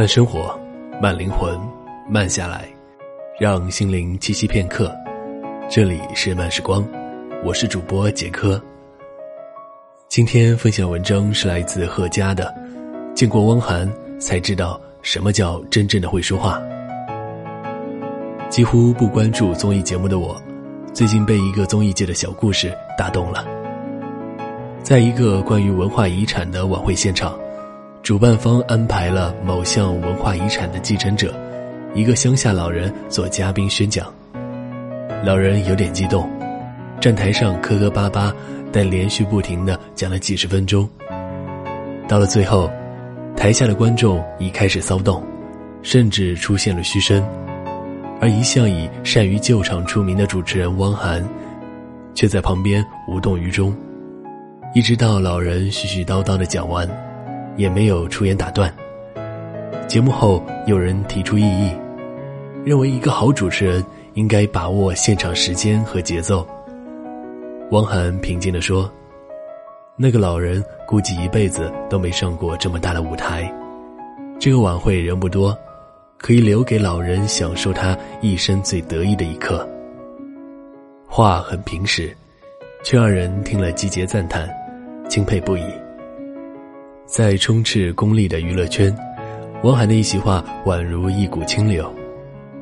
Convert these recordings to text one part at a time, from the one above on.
慢生活，慢灵魂，慢下来，让心灵栖息片刻。这里是慢时光，我是主播杰科。今天分享文章是来自贺佳的，见过汪涵才知道什么叫真正的会说话。几乎不关注综艺节目的我，最近被一个综艺界的小故事打动了。在一个关于文化遗产的晚会现场。主办方安排了某项文化遗产的继承者，一个乡下老人做嘉宾宣讲。老人有点激动，站台上磕磕巴巴，但连续不停的讲了几十分钟。到了最后，台下的观众已开始骚动，甚至出现了嘘声，而一向以善于救场出名的主持人汪涵，却在旁边无动于衷，一直到老人絮絮叨叨的讲完。也没有出言打断。节目后，有人提出异议，认为一个好主持人应该把握现场时间和节奏。汪涵平静地说：“那个老人估计一辈子都没上过这么大的舞台，这个晚会人不多，可以留给老人享受他一生最得意的一刻。”话很平实，却让人听了击节赞叹，钦佩不已。在充斥功利的娱乐圈，汪涵的一席话宛如一股清流，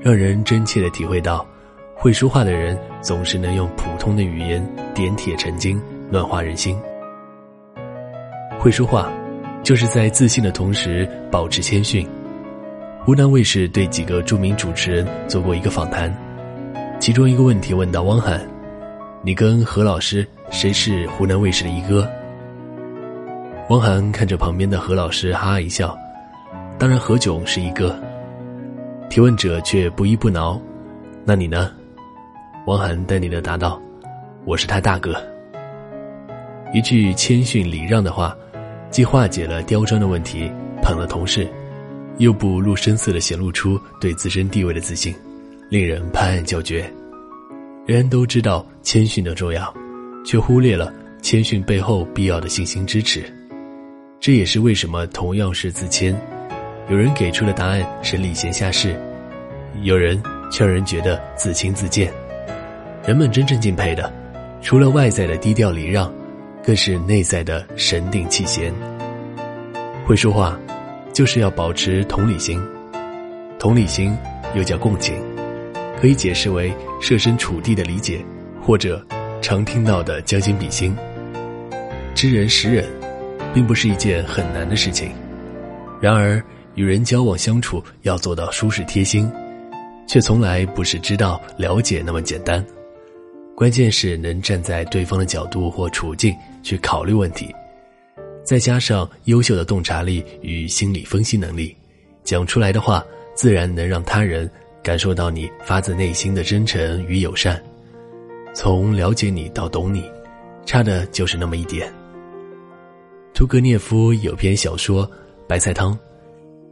让人真切的体会到，会说话的人总是能用普通的语言点铁成金，暖化人心。会说话，就是在自信的同时保持谦逊。湖南卫视对几个著名主持人做过一个访谈，其中一个问题问到汪涵：“你跟何老师谁是湖南卫视的一哥？”汪涵看着旁边的何老师，哈哈一笑。当然，何炅是一个。提问者却不依不挠：“那你呢？”汪涵淡定的答道：“我是他大哥。”一句谦逊礼让的话，既化解了刁钻的问题，捧了同事，又不露声色的显露出对自身地位的自信，令人拍案叫绝。人人都知道谦逊的重要，却忽略了谦逊背后必要的信心支持。这也是为什么同样是自谦，有人给出的答案是礼贤下士，有人却让人觉得自轻自贱。人们真正敬佩的，除了外在的低调礼让，更是内在的神定气闲。会说话，就是要保持同理心。同理心又叫共情，可以解释为设身处地的理解，或者常听到的将心比心。知人识人。并不是一件很难的事情，然而与人交往相处要做到舒适贴心，却从来不是知道了解那么简单。关键是能站在对方的角度或处境去考虑问题，再加上优秀的洞察力与心理分析能力，讲出来的话自然能让他人感受到你发自内心的真诚与友善。从了解你到懂你，差的就是那么一点。屠格涅夫有篇小说《白菜汤》，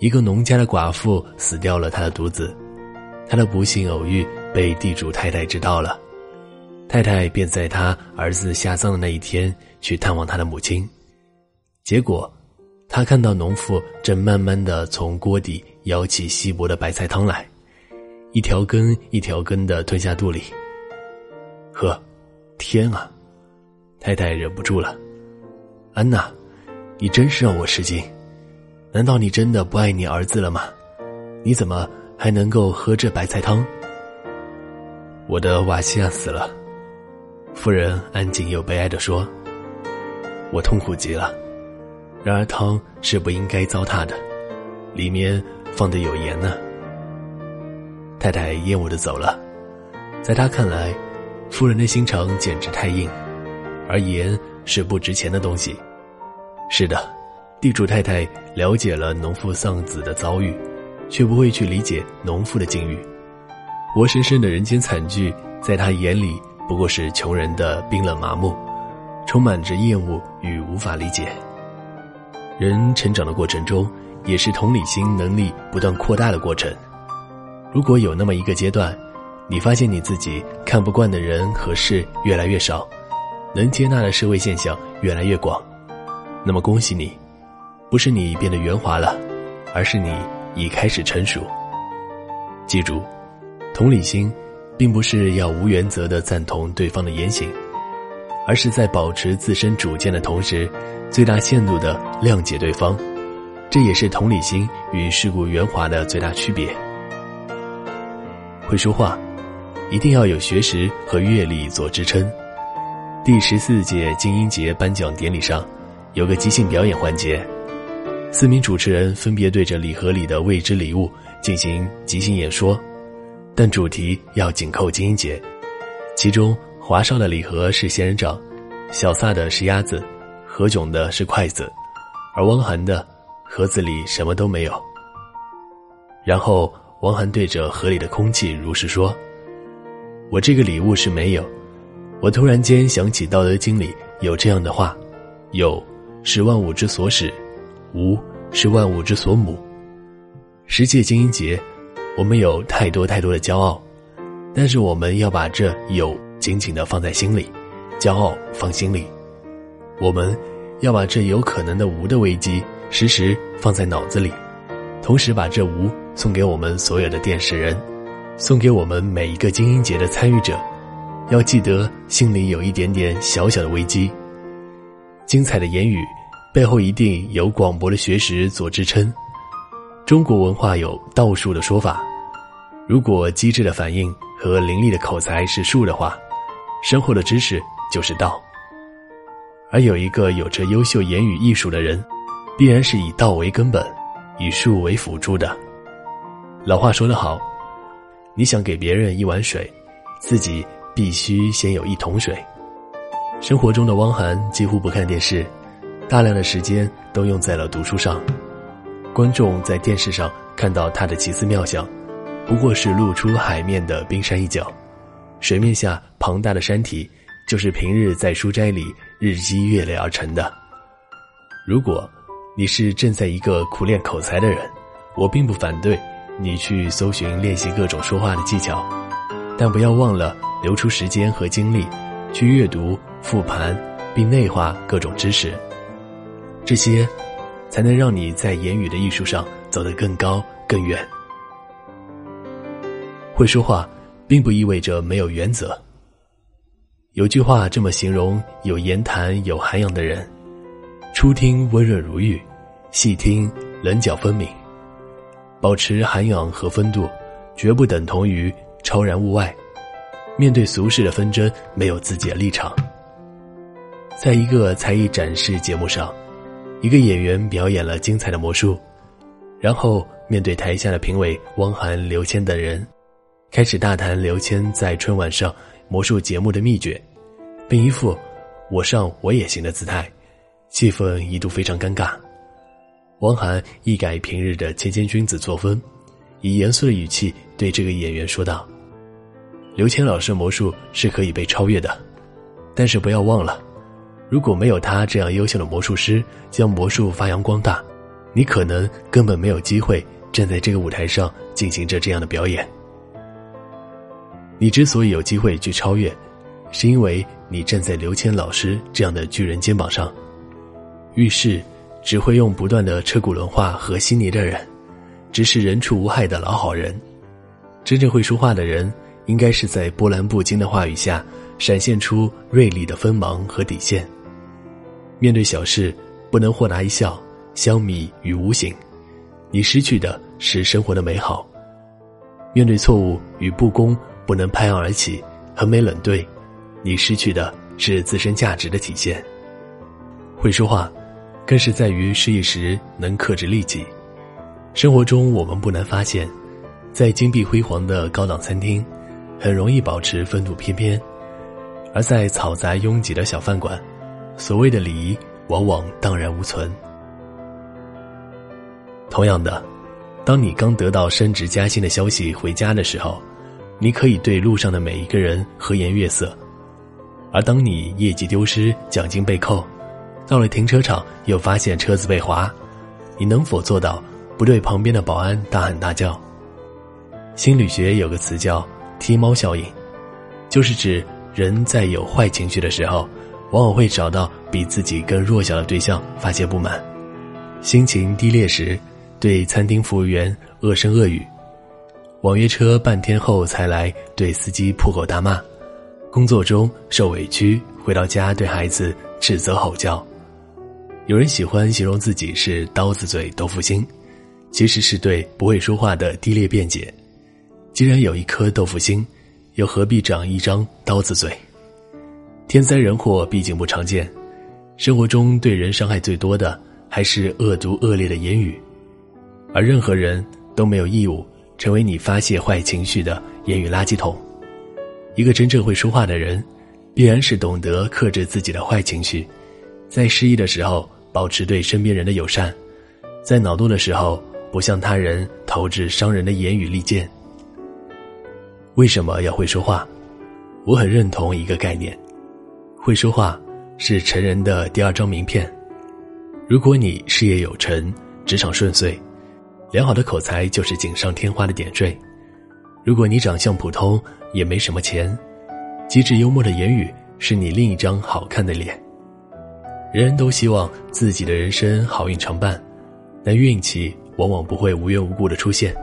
一个农家的寡妇死掉了他的独子，他的不幸偶遇被地主太太知道了，太太便在他儿子下葬的那一天去探望他的母亲，结果，他看到农妇正慢慢的从锅底舀起稀薄的白菜汤来，一条根一条根的吞下肚里。呵，天啊！太太忍不住了，安娜。你真是让我吃惊，难道你真的不爱你儿子了吗？你怎么还能够喝这白菜汤？我的瓦西亚死了，夫人安静又悲哀的说：“我痛苦极了。然而汤是不应该糟蹋的，里面放的有盐呢。”太太厌恶的走了，在他看来，夫人的心肠简直太硬，而盐是不值钱的东西。是的，地主太太了解了农妇丧子的遭遇，却不会去理解农妇的境遇。活生生的人间惨剧，在他眼里不过是穷人的冰冷麻木，充满着厌恶与无法理解。人成长的过程中，也是同理心能力不断扩大的过程。如果有那么一个阶段，你发现你自己看不惯的人和事越来越少，能接纳的社会现象越来越广。那么恭喜你，不是你变得圆滑了，而是你已开始成熟。记住，同理心，并不是要无原则的赞同对方的言行，而是在保持自身主见的同时，最大限度的谅解对方。这也是同理心与世故圆滑的最大区别。会说话，一定要有学识和阅历做支撑。第十四届金鹰节颁奖典礼上，有个即兴表演环节，四名主持人分别对着礼盒里的未知礼物进行即兴演说，但主题要紧扣金鹰节。其中，华少的礼盒是仙人掌，小撒的是鸭子，何炅的是筷子，而汪涵的盒子里什么都没有。然后，汪涵对着盒里的空气如实说：“我这个礼物是没有。”我突然间想起《道德经》里有这样的话：“有是万物之所始，无是万物之所母。”十届精英节，我们有太多太多的骄傲，但是我们要把这有紧紧的放在心里，骄傲放心里。我们要把这有可能的无的危机时时放在脑子里，同时把这无送给我们所有的电视人，送给我们每一个精英节的参与者。要记得，心里有一点点小小的危机。精彩的言语背后一定有广博的学识做支撑。中国文化有道术的说法，如果机智的反应和伶俐的口才是术的话，深厚的知识就是道。而有一个有着优秀言语艺术的人，必然是以道为根本，以术为辅助的。老话说得好，你想给别人一碗水，自己。必须先有一桶水。生活中的汪涵几乎不看电视，大量的时间都用在了读书上。观众在电视上看到他的奇思妙想，不过是露出海面的冰山一角，水面下庞大的山体就是平日在书斋里日积月累而成的。如果你是正在一个苦练口才的人，我并不反对你去搜寻练习各种说话的技巧，但不要忘了。留出时间和精力，去阅读、复盘，并内化各种知识。这些，才能让你在言语的艺术上走得更高更远。会说话，并不意味着没有原则。有句话这么形容有言谈、有涵养的人：初听温润如玉，细听棱角分明。保持涵养和风度，绝不等同于超然物外。面对俗世的纷争，没有自己的立场。在一个才艺展示节目上，一个演员表演了精彩的魔术，然后面对台下的评委汪涵、刘谦等人，开始大谈刘谦在春晚上魔术节目的秘诀，并一副“我上我也行”的姿态，气氛一度非常尴尬。汪涵一改平日的谦谦君子作风，以严肃的语气对这个演员说道。刘谦老师的魔术是可以被超越的，但是不要忘了，如果没有他这样优秀的魔术师将魔术发扬光大，你可能根本没有机会站在这个舞台上进行着这样的表演。你之所以有机会去超越，是因为你站在刘谦老师这样的巨人肩膀上。遇事只会用不断的彻骨轮化和稀泥的人，只是人畜无害的老好人。真正会说话的人。应该是在波澜不惊的话语下，闪现出锐利的锋芒和底线。面对小事，不能豁达一笑，消弭与无形，你失去的是生活的美好。面对错误与不公，不能拍案而起，横眉冷对，你失去的是自身价值的体现。会说话，更是在于失意时能克制利己。生活中，我们不难发现，在金碧辉煌的高档餐厅。很容易保持风度翩翩，而在嘈杂拥挤的小饭馆，所谓的礼仪往往荡然无存。同样的，当你刚得到升职加薪的消息回家的时候，你可以对路上的每一个人和颜悦色；而当你业绩丢失、奖金被扣，到了停车场又发现车子被划，你能否做到不对旁边的保安大喊大叫？心理学有个词叫。踢猫效应，就是指人在有坏情绪的时候，往往会找到比自己更弱小的对象发泄不满；心情低劣时，对餐厅服务员恶声恶语；网约车半天后才来，对司机破口大骂；工作中受委屈，回到家对孩子指责吼叫。有人喜欢形容自己是刀子嘴豆腐心，其实是对不会说话的低劣辩解。既然有一颗豆腐心，又何必长一张刀子嘴？天灾人祸毕竟不常见，生活中对人伤害最多的还是恶毒恶劣的言语，而任何人都没有义务成为你发泄坏情绪的言语垃圾桶。一个真正会说话的人，必然是懂得克制自己的坏情绪，在失意的时候。保持对身边人的友善，在恼怒的时候不向他人投掷伤人的言语利剑。为什么要会说话？我很认同一个概念：会说话是成人的第二张名片。如果你事业有成、职场顺遂，良好的口才就是锦上添花的点缀；如果你长相普通，也没什么钱，机智幽默的言语是你另一张好看的脸。人人都希望自己的人生好运常伴，但运气往往不会无缘无故的出现。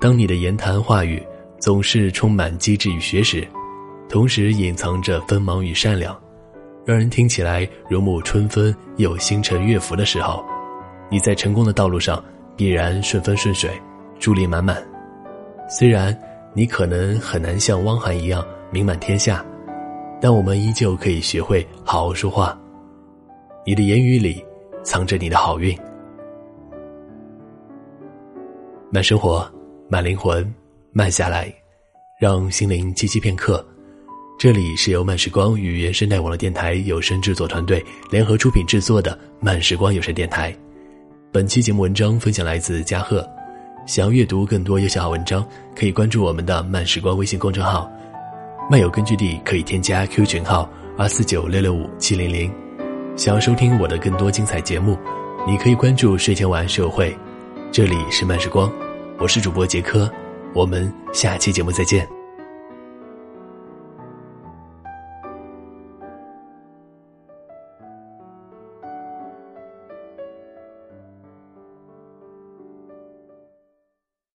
当你的言谈话语总是充满机智与学识，同时隐藏着锋芒与善良，让人听起来如沐春风又星辰月福的时候，你在成功的道路上必然顺风顺水，助力满满。虽然你可能很难像汪涵一样名满天下，但我们依旧可以学会好好说话。你的言语里藏着你的好运。慢生活，慢灵魂，慢下来，让心灵栖息片刻。这里是由慢时光与原生态网络电台有声制作团队联合出品制作的慢时光有声电台。本期节目文章分享来自嘉贺。想要阅读更多优秀好文章，可以关注我们的慢时光微信公众号。漫友根据地可以添加 Q 群号二四九六六五七零零。想要收听我的更多精彩节目，你可以关注睡前晚安社会。这里是慢时光，我是主播杰科，我们下期节目再见。